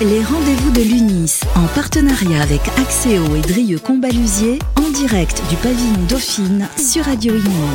Les rendez-vous de l'UNIS, en partenariat avec Axéo et Drieux Combalusier, en direct du pavillon Dauphine sur Radio Imo.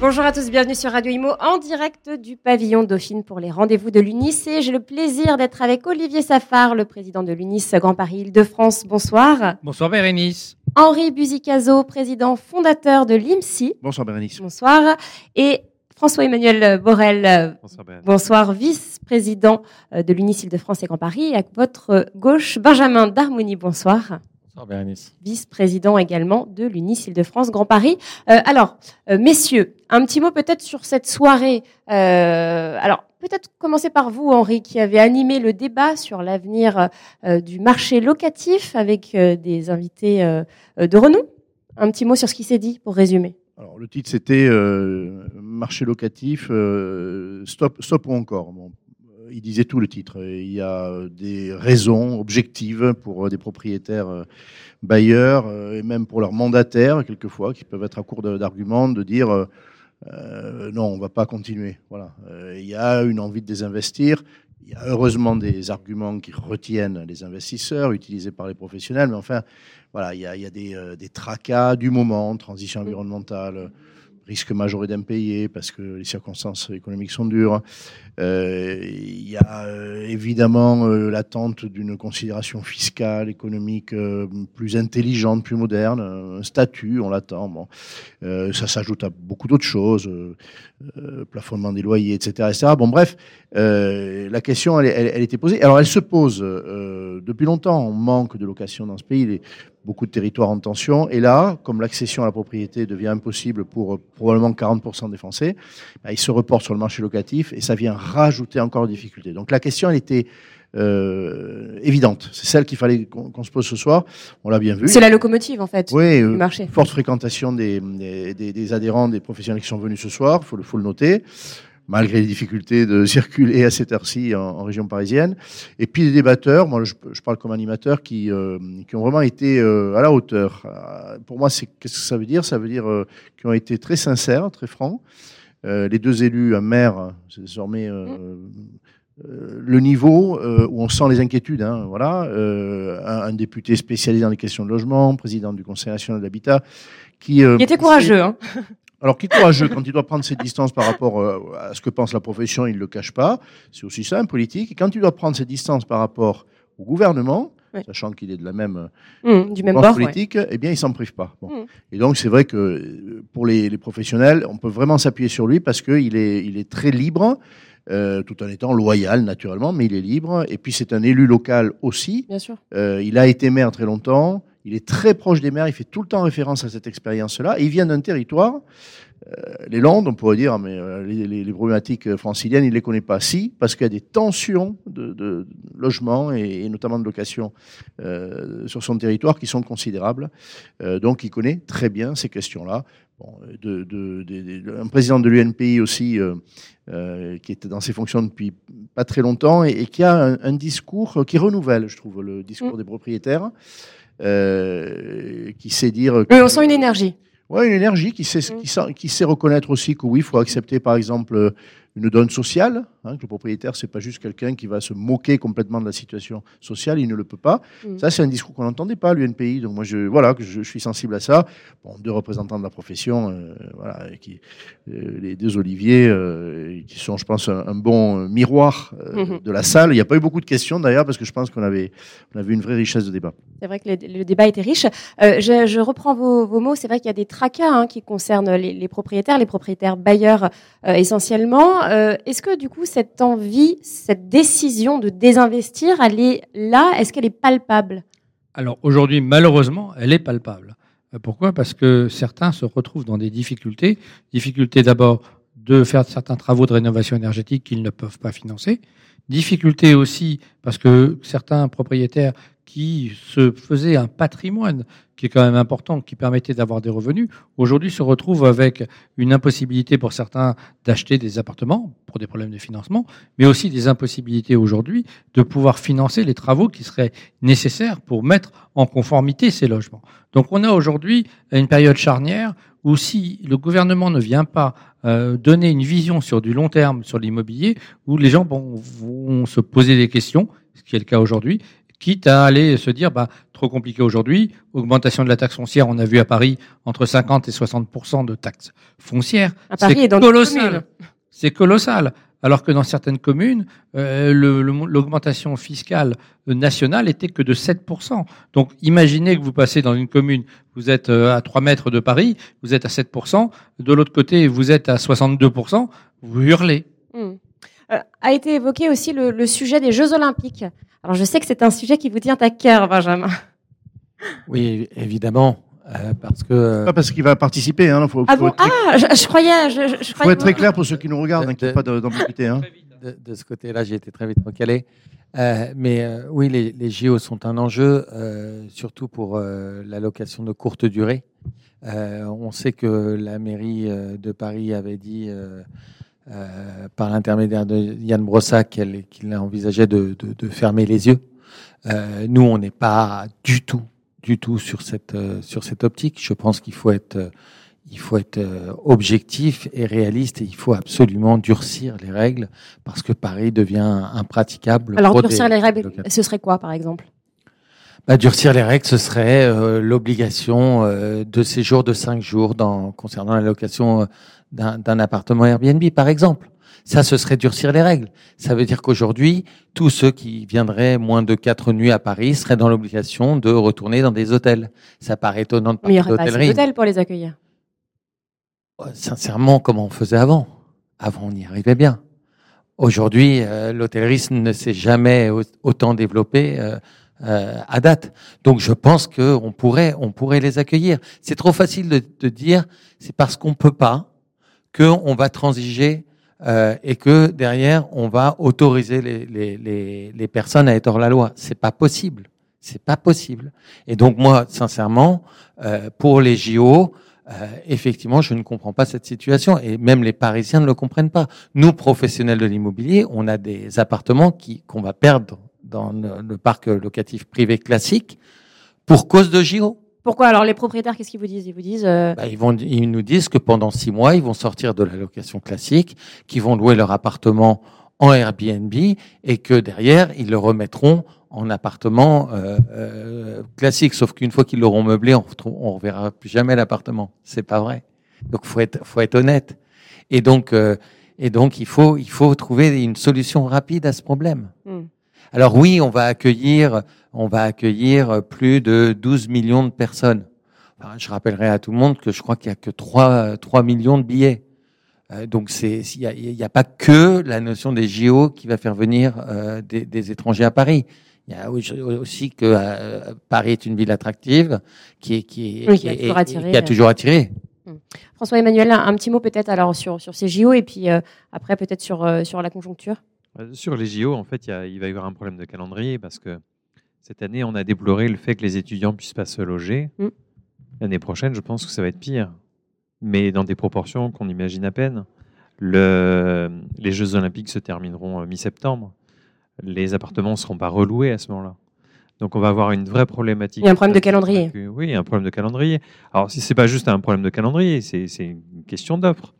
Bonjour à tous, bienvenue sur Radio Imo en direct du pavillon Dauphine pour les rendez-vous de l'UNIS. Et j'ai le plaisir d'être avec Olivier Safar, le président de l'UNIS Grand Paris Île-de-France. Bonsoir. Bonsoir Bérénice. Henri Buzicazo, président fondateur de l'IMSI. Bonsoir Bérénice. Bonsoir. Et François-Emmanuel Borel. Bonsoir Bérénice. Bonsoir, vice-président euh, de l'UNIS Île-de-France et Grand Paris. Et à votre gauche, Benjamin Darmoni. Bonsoir. Bonsoir Bérénice. vice-président également de l'UNIS Île-de-France Grand Paris. Euh, alors, euh, messieurs, un petit mot peut-être sur cette soirée. Euh, alors, peut-être commencer par vous, Henri, qui avez animé le débat sur l'avenir euh, du marché locatif avec euh, des invités euh, de renom. Un petit mot sur ce qui s'est dit pour résumer. Alors le titre c'était euh, marché locatif, euh, stop, stop ou encore. Bon, il disait tout le titre. Il y a euh, des raisons objectives pour euh, des propriétaires bailleurs et même pour leurs mandataires quelquefois qui peuvent être à court d'arguments de dire euh, non on va pas continuer. Voilà. Il y a une envie de désinvestir. Il y a heureusement des arguments qui retiennent les investisseurs utilisés par les professionnels, mais enfin, voilà, il y a, il y a des, des tracas du moment, transition environnementale, risque majoré d'impayés parce que les circonstances économiques sont dures. Euh, il y a euh, évidemment euh, l'attente d'une considération fiscale, économique plus intelligente, plus moderne, un statut, on l'attend. Bon. Ça s'ajoute à beaucoup d'autres choses, plafonnement des loyers, etc. etc. Bon, bref, la question, elle, était posée. Alors, elle se pose depuis longtemps. On manque de location dans ce pays. Beaucoup de territoires en tension. Et là, comme l'accession à la propriété devient impossible pour euh, probablement 40% des Français, bah, ils se reportent sur le marché locatif et ça vient rajouter encore des difficultés. Donc la question, elle était euh, évidente. C'est celle qu'il fallait qu'on se pose ce soir. On l'a bien vu. C'est la locomotive, en fait, Oui, du euh, marché. forte fréquentation des, des, des- des adhérents, des professionnels qui sont venus ce soir, il faut le noter, malgré les difficultés de circuler à cette heure-ci en, en région parisienne. Et puis des débatteurs, moi je, je parle comme animateur, qui, euh, qui ont vraiment été euh, à la hauteur. Euh, pour moi, c'est qu'est-ce que ça veut dire? Ça veut dire euh, qu'ils ont été très sincères, très francs. Euh, les deux élus, un maire, c'est désormais euh, euh, le niveau euh, où on sent les inquiétudes. Hein, voilà, euh, un, un député spécialisé dans les questions de logement, président du Conseil national de l'habitat, qui euh, Il était courageux, hein. alors, qui est courageux quand il doit prendre ses distances par rapport euh, à ce que pense la profession, il ne le cache pas. C'est aussi ça, un politique. Et quand il doit prendre ses distances par rapport au gouvernement, sachant qu'il est de la même du ouais. politique, eh bien, il s'en prive pas. Bon. Mm. Et donc, c'est vrai que euh, pour les, les professionnels, on peut vraiment s'appuyer sur lui parce qu'il est, il est très libre, euh, tout en étant loyal, naturellement, mais il est libre. Et puis, c'est un élu local aussi. Bien sûr. Euh, il a été maire très longtemps. Il est très proche des maires. Il fait tout le temps référence à cette expérience-là. Il vient d'un territoire, euh, les Landes, on pourrait dire, mais euh, les, les- les problématiques franciliennes, il ne les connaît pas. Si, parce qu'il y a des tensions de, de logement et, et notamment de location euh, sur son territoire qui sont considérables. Euh, donc, il connaît très bien ces questions-là. Bon, de, de- un président de l'UNPI aussi, euh, euh, qui était dans ses fonctions depuis pas très longtemps et, et qui a un, un discours qui renouvelle, je trouve, le discours Mm. des propriétaires, euh, qui sait dire. Oui, que- on sent une énergie. Ouais, une énergie qui sait, Mm. qui, sait, qui sait reconnaître aussi que oui, il faut accepter par exemple une donne sociale, hein, que le propriétaire, c'est pas juste quelqu'un qui va se moquer complètement de la situation sociale, il ne le peut pas. Mm. Ça, c'est un discours qu'on n'entendait pas à l'UNPI, donc moi, je, voilà, je, je suis sensible à ça. Bon, deux représentants de la profession, euh, voilà, qui, euh, les deux Olivier, euh, qui sont, je pense, un, un bon miroir Mhm. de la salle. Il n'y a pas eu beaucoup de questions d'ailleurs, parce que je pense qu'on avait, on avait une vraie richesse de débat. C'est vrai que le, le débat était riche. Je, je reprends vos, vos mots. C'est vrai qu'il y a des tracas hein, qui concernent les, les propriétaires, les propriétaires bailleurs essentiellement. Est-ce que du coup cette envie, cette décision de désinvestir, elle est là Est-ce qu'elle est palpable? Alors aujourd'hui, malheureusement, elle est palpable. Euh, Pourquoi? Parce que certains se retrouvent dans des difficultés. Difficultés d'abord de faire certains travaux de rénovation énergétique qu'ils ne peuvent pas financer. Difficulté aussi parce que certains propriétaires qui se faisaient un patrimoine qui est quand même important, qui permettait d'avoir des revenus, aujourd'hui se retrouvent avec une impossibilité pour certains d'acheter des appartements pour des problèmes de financement, mais aussi des impossibilités aujourd'hui de pouvoir financer les travaux qui seraient nécessaires pour mettre en conformité ces logements. Donc on a aujourd'hui une période charnière où si le gouvernement ne vient pas euh, donner une vision sur du long terme sur l'immobilier, où les gens vont se poser des questions, ce qui est le cas aujourd'hui, quitte à aller se dire, bah, trop compliqué aujourd'hui, augmentation de la taxe foncière, on a vu à Paris entre 50 et 60 de taxes foncières. C'est colossal. C'est colossal. Alors que dans certaines communes, euh, l'augmentation fiscale nationale était que de 7%. Donc imaginez que vous passez dans une commune, vous êtes euh, à 3 mètres de Paris, vous êtes à 7%, de l'autre côté, vous êtes à 62%, vous hurlez. Hmm. Euh, a été évoqué aussi le, le, sujet des Jeux Olympiques. Alors je sais que c'est un sujet qui vous tient à cœur, Benjamin. Oui, évidemment. Euh, parce que euh, pas parce qu'il va participer. Hein, faut, ah bon? Ah, je, croyais. Je, je faut être très clair pour ceux qui nous regardent, hein, n'y ait pas d'ambiguïté. Hein. De, de, ce côté-là, j'ai été très vite recalé. Euh, mais euh, oui, les, les, JO sont un enjeu, euh, surtout pour l'allocation de courte durée. on sait que la mairie de Paris avait dit euh, par l'intermédiaire de Yann Brossac qu'il envisageait de, de, de, fermer les yeux. Euh, nous, on n'est pas du tout, du tout sur cette euh, sur cette optique. Je pense qu'il faut être il faut être objectif et réaliste et il faut absolument durcir les règles parce que Paris devient impraticable. Alors durcir les règles, ce serait quoi par exemple? Bah, durcir les règles, ce serait euh, l'obligation euh, de séjour de cinq jours dans, concernant la location d'un appartement Airbnb, par exemple. Ça, ce serait durcir les règles. Ça veut dire qu'aujourd'hui, tous ceux qui viendraient moins de quatre nuits à Paris seraient dans l'obligation de retourner dans des hôtels. Ça paraît étonnant de parler Mais il n'y aurait pas d'hôtels pour les accueillir. Sincèrement, comment on faisait avant Avant, on y arrivait bien. Aujourd'hui, euh, l'hôtellerie ne s'est jamais autant développée euh, euh, à date. Donc, je pense qu'on pourrait, on pourrait les accueillir. C'est trop facile de, de dire, c'est parce qu'on peut pas qu'on va transiger euh, et que derrière on va autoriser les, les, les, les personnes à être hors la loi. C'est pas possible. C'est pas possible. Et donc moi, sincèrement, euh, pour les JO, euh, effectivement, je ne comprends pas cette situation et même les Parisiens ne le comprennent pas. Nous, professionnels de l'immobilier, on a des appartements qui qu'on va perdre dans le parc locatif privé classique pour cause de JO. Pourquoi alors les propriétaires qu'est-ce qu'ils vous disent? Ils vous disent euh, bah, ils vont ils nous disent que pendant six mois ils vont sortir de la location classique, qu'ils vont louer leur appartement en Airbnb et que derrière ils le remettront en appartement euh, euh, classique. Sauf qu'une fois qu'ils l'auront meublé, on ne reverra plus jamais l'appartement. C'est pas vrai. Donc faut être faut être honnête. Et donc euh, et donc il faut il faut trouver une solution rapide à ce problème. Alors oui, on va accueillir, on va accueillir plus de 12 millions de personnes. je rappellerai à tout le monde que je crois qu'il y a que 3, 3 millions de billets. Euh, donc c'est, il n'y a, pas que la notion des JO qui va faire venir euh, des, étrangers à Paris. Il y a aussi que euh, Paris est une ville attractive qui est qui, qui, a, toujours attiré. Hmm. François Emmanuel, un, petit mot peut-être alors sur sur ces JO et puis après peut-être sur sur la conjoncture? Euh, sur les JO, en fait, il, va y avoir un problème de calendrier parce que cette année, on a déploré le fait que les étudiants puissent pas se loger. Mm. L'année prochaine, je pense que ça va être pire, mais dans des proportions qu'on imagine à peine. Le, les Jeux Olympiques se termineront euh, mi-septembre. Les appartements ne seront pas reloués à ce moment-là. Donc on va avoir une vraie problématique. Il y a un problème de calendrier. Oui, un problème de calendrier. Alors si c'est pas juste un problème de calendrier, c'est une question d'offre.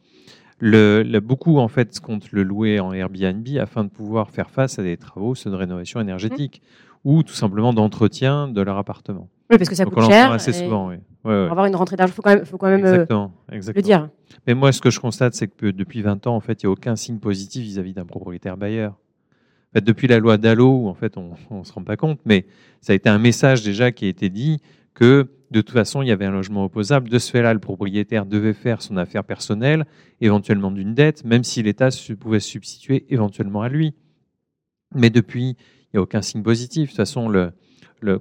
Le, beaucoup en fait comptent le louer en Airbnb afin de pouvoir faire face à des travaux, de rénovation énergétique ou tout simplement d'entretien de leur appartement. Oui, parce que ça coûte cher. assez souvent, oui. Pour avoir une rentrée d'argent, il faut quand même, faut quand même euh, le dire. Mais moi, ce que je constate, c'est que depuis 20 ans, en fait, il n'y a aucun signe positif vis-à-vis d'un propriétaire bailleur. En fait, depuis la loi Dallot, en fait, on ne se rend pas compte, mais ça a été un message déjà qui a été dit que de toute façon, il y avait un logement opposable. De ce fait-là, le propriétaire devait faire son affaire personnelle, éventuellement d'une dette, même si l'État pouvait se substituer éventuellement à lui. Mais depuis, il n'y a aucun signe positif. De toute façon,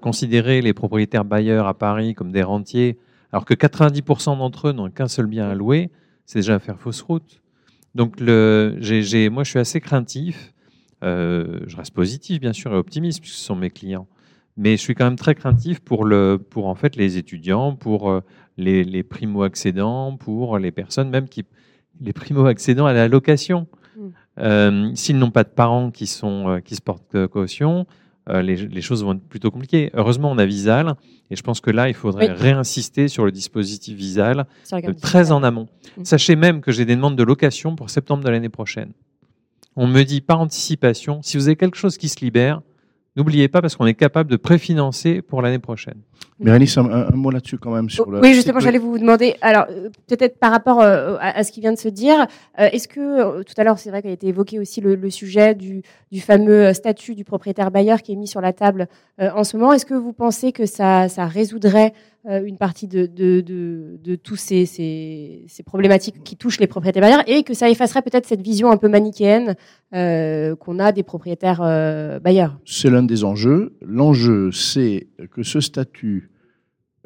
considérer les propriétaires bailleurs à Paris comme des rentiers, alors que 90% d'entre eux n'ont qu'un seul bien à louer, c'est déjà faire fausse route. Donc, le, moi, je suis assez craintif. Euh, je reste positif, bien sûr, et optimiste, puisque ce sont mes clients. Mais je suis quand même très craintif pour, le, pour en fait, les étudiants, pour euh, les, les primo-accédants, pour les personnes même qui. les primo-accédants à la location. Mm. Euh, S'ils n'ont pas de parents qui, sont, euh, qui se portent caution, euh, les, les choses vont être plutôt compliquées. Heureusement, on a Visal, et je pense que là, il faudrait Oui. réinsister sur le dispositif Visal euh, très en amont. Mm. Sachez même que j'ai des demandes de location pour septembre de l'année prochaine. On me dit par anticipation, si vous avez quelque chose qui se libère, n'oubliez pas parce qu'on est capable de préfinancer pour l'année prochaine. Bérénice, un, mot là-dessus quand même sur le. Oui, justement, j'allais vous demander. Alors, euh, peut-être par rapport euh, à, à ce qui vient de se dire, euh, est-ce que tout à l'heure, c'est vrai qu'il a été évoqué aussi le, le sujet du, du fameux statut du propriétaire bailleur qui est mis sur la table euh, en ce moment. Est-ce que vous pensez que ça, ça résoudrait une partie de, de, de, de tous ces, ces, ces problématiques qui touchent les propriétaires bailleurs et que ça effacerait peut-être cette vision un peu manichéenne euh, qu'on a des propriétaires euh, bailleurs? C'est l'un des enjeux. L'enjeu, c'est que ce statut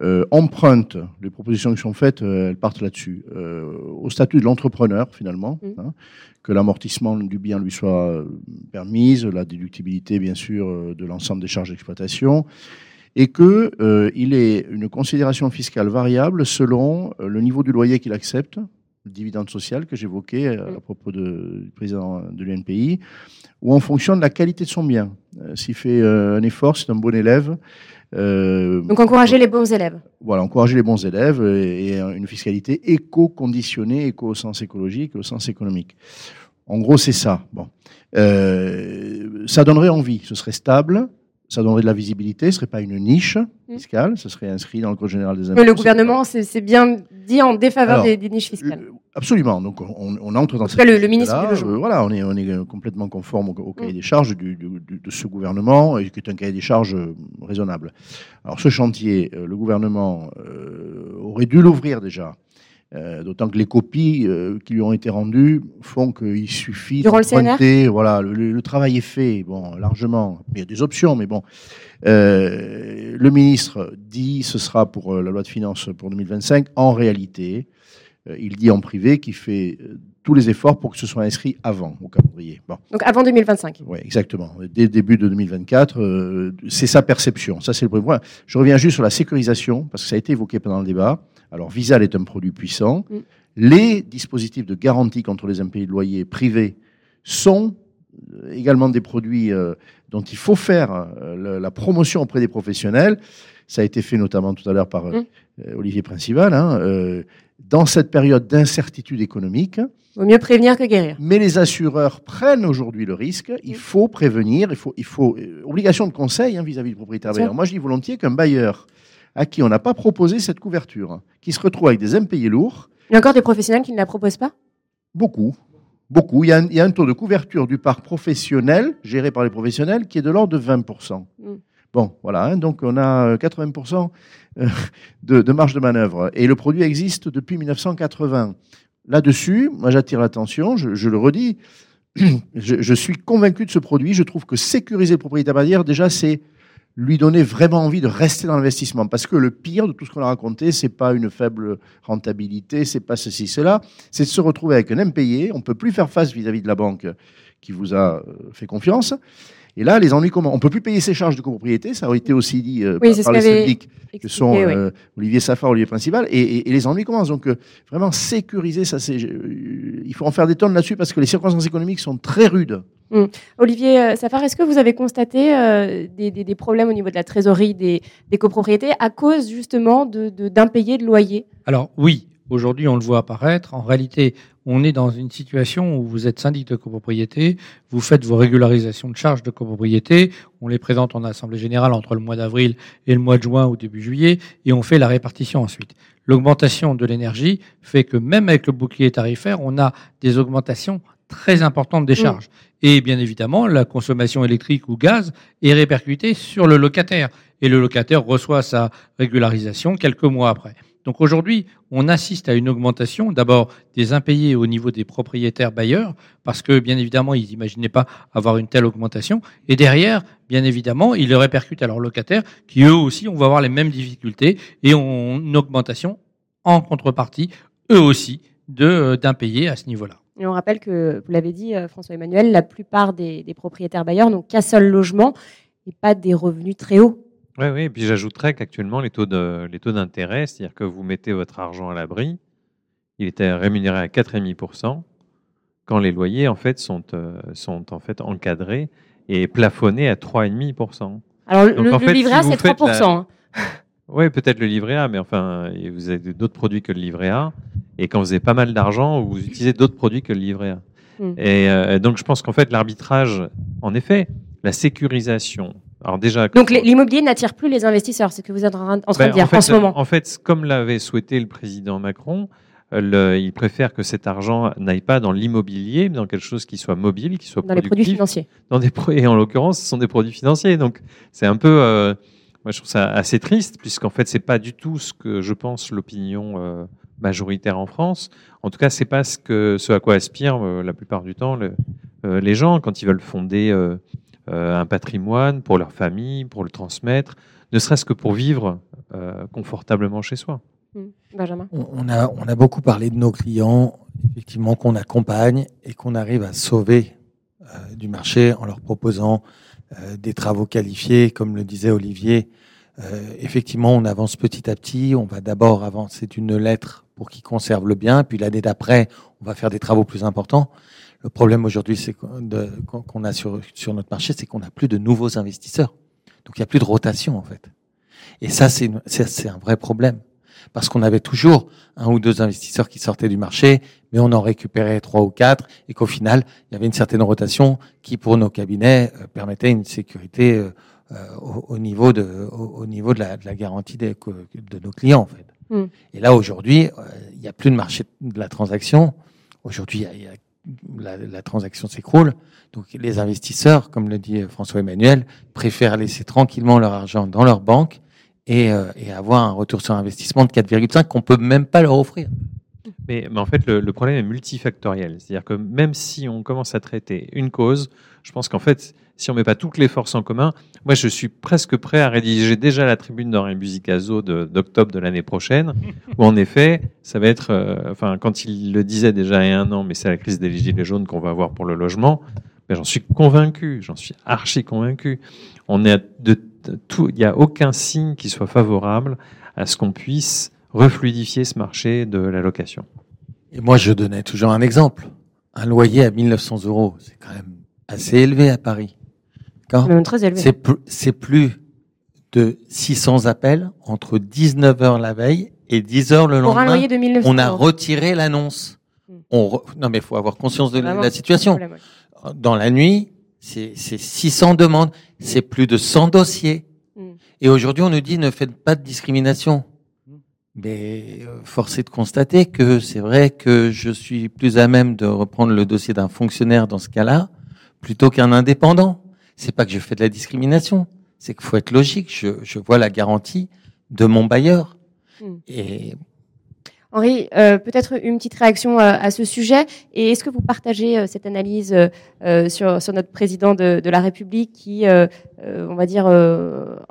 euh, emprunte, les propositions qui sont faites, euh, elles partent là-dessus, euh, au statut de l'entrepreneur finalement, Mm. hein, que l'amortissement du bien lui soit permise, la déductibilité bien sûr de l'ensemble des charges d'exploitation, et que euh, il ait une considération fiscale variable selon le niveau du loyer qu'il accepte, dividende social que j'évoquais euh, Mm. à propos de- du président de l'UNPI, ou en fonction de la qualité de son bien. Euh, S'il fait euh, un effort, c'est un bon élève. Euh, Donc, encourager les bons élèves. voilà, encourager les bons élèves et, et une fiscalité éco-conditionnée, éco au sens écologique, au sens économique. En gros, c'est ça. Bon, Euh, ça donnerait envie. Ce serait stable, ça donnerait de la visibilité. Ce serait pas une niche fiscale. Ce serait inscrit dans le code général des impôts. Mais le gouvernement, c'est c'est bien dit en défaveur Alors, des, des niches fiscales. Euh, Absolument. Donc, on, on entre dans En cas, le- le cette ministre du Logement. voilà, on est, on est complètement conforme au, au cahier Mm. des charges du, du- du- de ce gouvernement, et qui est un cahier des charges euh, raisonnable. Alors, ce chantier, euh, le gouvernement euh, aurait dû l'ouvrir déjà. Euh, D'autant que les copies euh, qui lui ont été rendues font qu'il suffit d'emprunter, Voilà, le, le- travail est fait, bon, largement. Il y a des options, mais bon. Euh, le ministre dit ce sera pour la loi de finances pour 2025. En réalité, il dit en privé qu'il fait tous les efforts pour que ce soit inscrit avant au calendrier. Bon, Donc avant 2025. ouais, exactement. Dès le début de 2024, euh, c'est sa perception. Ça, c'est le premier point. Je reviens juste sur la sécurisation, parce que ça a été évoqué pendant le débat. Alors, Visal est un produit puissant. Mm. Les dispositifs de garantie contre les impayés de loyer privés sont euh, également des produits euh, dont il faut faire euh, le- la promotion auprès des professionnels. Ça a été fait notamment tout à l'heure par euh, Mm. Olivier Principal. hein, dans cette période d'incertitude économique, Vaut mieux prévenir que guérir. mais les assureurs prennent aujourd'hui le risque. Il Mm. faut prévenir, il faut, il faut obligation de conseil hein, vis-à-vis du propriétaire Bien sûr. bailleur. Moi, je dis volontiers qu'un bailleur à qui on n'a pas proposé cette couverture, qui se retrouve avec des impayés lourds, Il y a encore des professionnels qui ne la proposent pas? Beaucoup, beaucoup. Il y, a un, il y a un taux de couverture du parc professionnel géré par les professionnels qui est de l'ordre de 20 Mm. Bon, voilà. hein, donc on a euh, 80 euh, de, de marge de manœuvre et le produit existe depuis 1980. Là-dessus, moi j'attire l'attention, je, je le redis, je, je suis convaincu de ce produit. Je trouve que sécuriser le propriétaire bailleur, déjà, c'est lui donner vraiment envie de rester dans l'investissement. Parce que le pire de tout ce qu'on a raconté, c'est pas une faible rentabilité, c'est pas ceci, cela, c'est de se retrouver avec un impayé. On peut plus faire face vis-à-vis de la banque qui vous a euh, fait confiance. Et là, les ennuis comment On peut plus payer ses charges de copropriété, ça a été aussi dit euh, Oui, par, les syndics que sont oui. euh, Olivier Safar, Olivier Principal, et, et- et les ennuis commencent. Donc, euh, vraiment sécuriser, ça, c'est, il faut en faire des tonnes là-dessus parce que les circonstances économiques sont très rudes. Olivier euh, Safar, est-ce que vous avez constaté euh, des, problèmes au niveau de la trésorerie des, copropriétés à cause justement de- de- d'impayés de, loyer Alors oui, aujourd'hui on le voit apparaître. En réalité, on est dans une situation où vous êtes syndic de copropriété, vous faites vos régularisations de charges de copropriété, on les présente en assemblée générale entre le mois d'avril et le mois de juin ou début juillet, et on fait la répartition ensuite. L'augmentation de l'énergie fait que même avec le bouclier tarifaire, on a des augmentations très importantes des Mm. charges. Et bien évidemment, la consommation électrique ou gaz est répercutée sur le locataire. Et le locataire reçoit sa régularisation quelques mois après. Donc aujourd'hui, on assiste à une augmentation d'abord des impayés au niveau des propriétaires bailleurs, parce que bien évidemment, ils n'imaginaient pas avoir une telle augmentation. Et derrière, bien évidemment, ils le répercutent à leurs locataires, qui eux aussi, on va avoir les mêmes difficultés et ont une augmentation en contrepartie, eux aussi, d'impayés à ce niveau-là. Et on rappelle que, vous l'avez dit, euh, François-Emmanuel, la plupart des, des propriétaires bailleurs n'ont qu'un seul logement et pas des revenus très hauts. Oui, oui. Et puis j'ajouterais qu'actuellement, les taux d'intérêt, c'est-à-dire que vous mettez votre argent à l'abri, il était rémunéré à 4,5% quand les loyers, en fait, sont, euh, sont en fait encadrés et plafonnés à 3,5%. Alors, le, Donc, le en fait, livret A, c'est faites 3%. la- hein. Oui, peut-être le livret A, mais enfin, vous avez d'autres produits que le livret A. Et quand vous avez pas mal d'argent, vous utilisez d'autres produits que le livret A. Et euh, donc, je pense qu'en fait, l'arbitrage, en effet, la sécurisation. Alors déjà, Donc, l'immobilier n'attire plus les investisseurs, c'est ce que vous êtes en train en train Ben, de dire en, fait, ce moment. En fait, comme l'avait souhaité le président Macron, euh, le- il préfère que cet argent n'aille pas dans l'immobilier, mais dans quelque chose qui soit mobile, qui soit Dans les produits financiers. dans des et en l'occurrence, ce sont des produits financiers. Donc, c'est un peu, euh, moi, je trouve ça assez triste, puisqu'en fait, c'est pas du tout ce que je pense l'opinion euh, majoritaire en France. En tout cas, c'est pas ce que, ce à quoi aspirent euh, la plupart du temps le- euh, les gens quand ils veulent fonder euh, euh, un patrimoine pour leur famille, pour le transmettre, ne serait-ce que pour vivre euh, confortablement chez soi. Hmm. Benjamin? On a, on a beaucoup parlé de nos clients, effectivement, qu'on accompagne et qu'on arrive à sauver euh, du marché en leur proposant euh, des travaux qualifiés, comme le disait Olivier. Euh, effectivement, on avance petit à petit. On va d'abord avancer d'une lettre pour qu'ils conservent le bien, puis l'année d'après, on va faire des travaux plus importants. Le problème aujourd'hui, c'est qu'on a sur, sur notre marché, c'est qu'on n'a plus de nouveaux investisseurs. Donc il n'y a plus de rotation en fait. Et ça, c'est un vrai problème parce qu'on avait toujours un ou deux investisseurs qui sortaient du marché, mais on en récupérait trois ou quatre, et qu'au final, il y avait une certaine rotation qui, pour nos cabinets, euh, permettait une sécurité euh, au, au niveau de, au, au niveau de la, de la garantie des, de nos clients, en fait. Mm. Et là, aujourd'hui, euh, il n'y a plus de marché de la transaction. Aujourd'hui, il y a- il y a- la, la transaction s'écroule. Donc, les investisseurs, comme le dit François Emmanuel, préfèrent laisser tranquillement leur argent dans leur banque et, euh, et avoir un retour sur investissement de 4,5 qu'on peut même pas leur offrir. Mais, mais en fait, le, le problème est multifactoriel. C'est-à-dire que même si on commence à traiter une cause, je pense qu'en fait, si on met pas toutes les forces en commun, moi, je suis presque prêt à rédiger déjà la tribune d'Henri Buzicazo de- d'octobre de, l'année prochaine, où en effet, ça va être, euh, enfin, quand il le disait déjà il y a un an, mais c'est la crise des gilets jaunes qu'on va avoir pour le logement, ben, j'en suis convaincu, j'en suis archi convaincu. On est de, de tout, il n'y a aucun signe qui soit favorable à ce qu'on puisse refluidifier ce marché de la location. Et moi, je donnais toujours un exemple. Un loyer à 1900 euros, c'est quand même assez élevé à Paris. D'accord Même très élevé. C'est pl- c'est plus de 600 appels entre 19h la veille et 10h le Pour un lendemain. loyer de 1900 On a euros. retiré l'annonce. Hmm. On re- Non, mais il faut avoir conscience de la- Vraiment, la c'est situation. un problème, ouais. Dans la nuit, c'est c'est 600 demandes, c'est plus de 100 dossiers. Hmm. Et aujourd'hui, on nous dit ne faites pas de discrimination. Mais euh, force est de constater que c'est vrai que je suis plus à même de reprendre le dossier d'un fonctionnaire dans ce cas-là plutôt qu'un indépendant. C'est pas que je fais de la discrimination, c'est qu'il faut être logique. Je, je vois la garantie de mon bailleur. Hmm. Et Henri, euh, peut-être une petite réaction euh, à ce sujet. Et est-ce que vous partagez euh, cette analyse sur, notre président de, de la République qui, on va dire,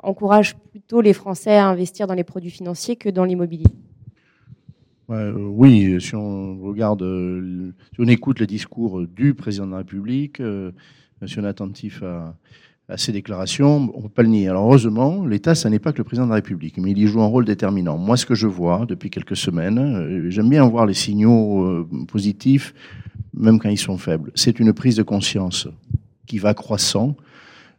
encourage plutôt les Français à investir dans les produits financiers que dans l'immobilier? Oui, si on regarde, si on écoute le discours du président de la République, si on est attentif à, à ses déclarations, on ne peut pas le nier. Alors heureusement, l'État, ça n'est pas que le président de la République, mais il y joue un rôle déterminant. Moi, ce que je vois depuis quelques semaines, euh, j'aime bien voir les signaux euh, positifs, même quand ils sont faibles. C'est une prise de conscience qui va croissant.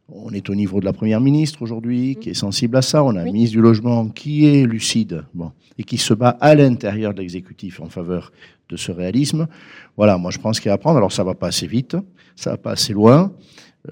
On est au niveau de la première ministre aujourd'hui, qui est sensible à ça. On a un Oui. ministre du logement qui est lucide, bon, et qui se bat à l'intérieur de l'exécutif en faveur de ce réalisme. Voilà, moi je pense qu'il y a à prendre. Alors ça va pas assez vite, ça va pas assez loin.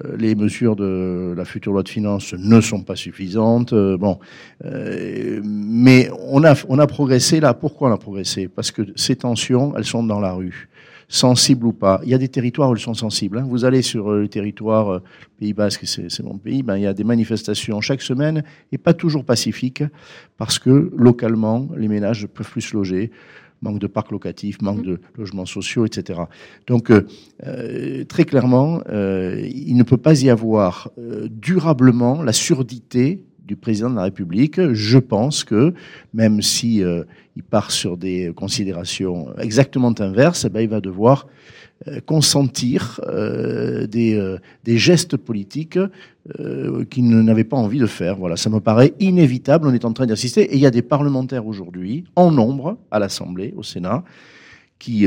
Euh, les mesures de la future loi de finances ne sont pas suffisantes. Euh, bon, euh, mais on a on a progressé là. Pourquoi on a progressé? Parce que ces tensions, elles sont dans la rue, sensibles ou pas. Il y a des territoires où elles sont sensibles. hein. Vous allez sur le territoire euh, Pays Basque, c'est c'est mon pays, ben, il y a des manifestations chaque semaine et pas toujours pacifiques parce que localement, les ménages ne peuvent plus se loger. Manque de parcs locatifs, manque de logements sociaux, etc. Donc, euh, euh, très clairement, euh, il ne peut pas y avoir durablement la surdité du président de la République. Je pense que même si euh, il part sur des considérations exactement inverses, eh ben, il va devoir consentir euh, des, euh, des, gestes politiques euh, qu'il n'avait pas envie de faire. Voilà, ça me paraît inévitable. On est en train d'assister et il y a des parlementaires aujourd'hui, en nombre, à l'Assemblée, au Sénat, qui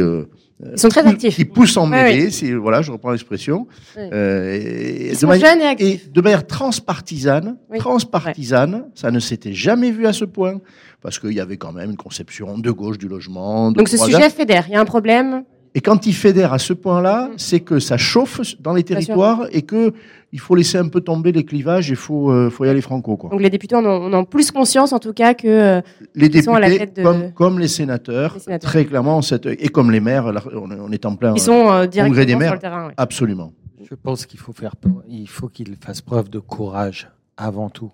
ils sont très actifs. Qui poussent en mêlée, oui, voilà, je reprends l'expression. Oui. Euh, Ils sont manière, jeunes et. Et de manière transpartisane, oui. transpartisane, ouais. ça ne s'était jamais vu à ce point, parce qu'il y avait quand même une conception de gauche du logement. De Donc ce sujet fédère, il y a un problème et quand il fédère à ce point-là, mmh. c'est que ça chauffe dans les territoires et que il faut laisser un peu tomber les clivages. Il faut, euh, faut y aller franco. Quoi. Donc les députés en ont, en ont, plus conscience, en tout cas, que euh, les députés, sont à la tête de... comme, comme les, sénateurs, les sénateurs, très clairement, cette, et comme les maires, on est en plein Ils sont euh, congrès des maires. Sur le terrain, oui. Absolument. Je pense qu'il faut faire, il faut qu'il fasse preuve de courage avant tout.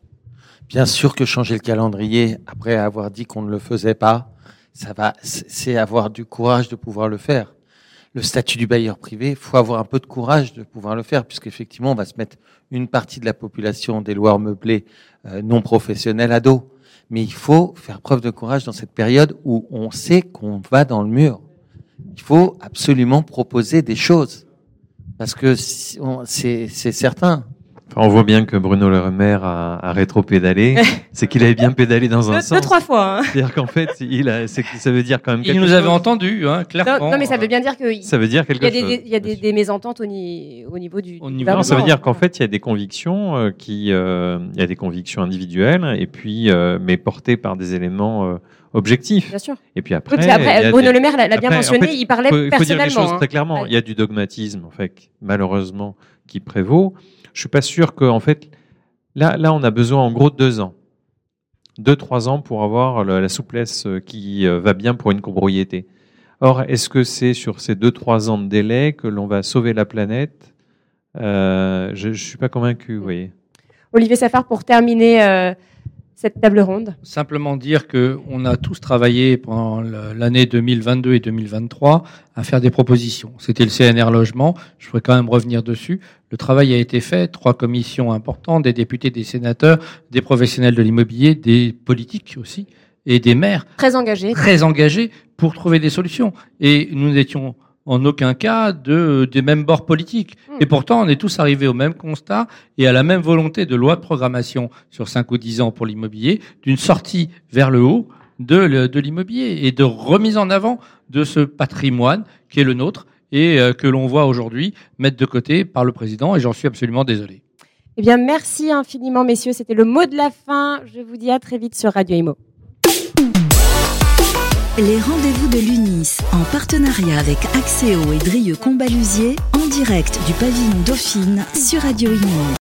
Bien sûr que changer le calendrier après avoir dit qu'on ne le faisait pas, ça va, c'est avoir du courage de pouvoir le faire le statut du bailleur privé, il faut avoir un peu de courage de pouvoir le faire, puisqu'effectivement, on va se mettre une partie de la population des loueurs meublés euh, non professionnels à dos. Mais il faut faire preuve de courage dans cette période où on sait qu'on va dans le mur. Il faut absolument proposer des choses. Parce que c'est certain. Enfin, on voit bien que Bruno Le Maire a, a rétro-pédalé. c'est qu'il avait bien pédalé dans un deux, sens. Deux, trois fois. Hein. C'est-à-dire qu'en fait, il a, ça veut dire quand même. Il nous avait entendu, hein, clairement. Non, non, mais ça veut bien dire que. Ça veut dire quelque il y a chose. Des, il y a des, des mésententes au, ni, au niveau du. Au niveau non, ça veut dire qu'en fait, il y a des convictions euh, qui, euh, il y a des convictions individuelles et puis, euh, mais portées par des éléments. Euh, objectifs. Bien sûr. Et puis après, oui, après Bruno des... Le Maire l'a bien mentionné, en fait, il parlait faut, faut personnellement. dire les choses hein. très clairement. Il y a du dogmatisme, en fait, malheureusement, qui prévaut. Je suis pas sûr que, en fait, Là, là, on a besoin en gros de deux ans. Deux, trois ans pour avoir la, souplesse qui euh, va bien pour une copropriété. Or, est-ce que c'est sur ces deux, trois ans de délai que l'on va sauver la planète? Euh, Je ne suis pas convaincu, vous voyez. Olivier Safar, pour terminer euh, cette table ronde Simplement dire qu'on a tous travaillé pendant l'année 2022 et 2023 à faire des propositions. C'était le CNR Logement, je pourrais quand même revenir dessus. Le travail a été fait, trois commissions importantes, des députés, des sénateurs, des professionnels de l'immobilier, des politiques aussi, et des maires. Très engagés. Très engagés pour trouver des solutions. Et nous n'étions en aucun cas de, des mêmes bords politiques. Mmh. Et pourtant, on est tous arrivés au même constat et à la même volonté de loi de programmation sur 5 ou 10 ans pour l'immobilier, d'une sortie vers le haut de, de l'immobilier et de remise en avant de ce patrimoine qui est le nôtre et euh, que l'on voit aujourd'hui mettre de côté par le président et j'en suis absolument désolé. Eh bien, merci infiniment, messieurs. C'était le mot de la fin. Je vous dis à très vite sur Radio Imo. Les rendez-vous de l'UNIS, en partenariat avec Axéo et Drieux Combalusier, en direct du pavillon Dauphine sur Radio Imo.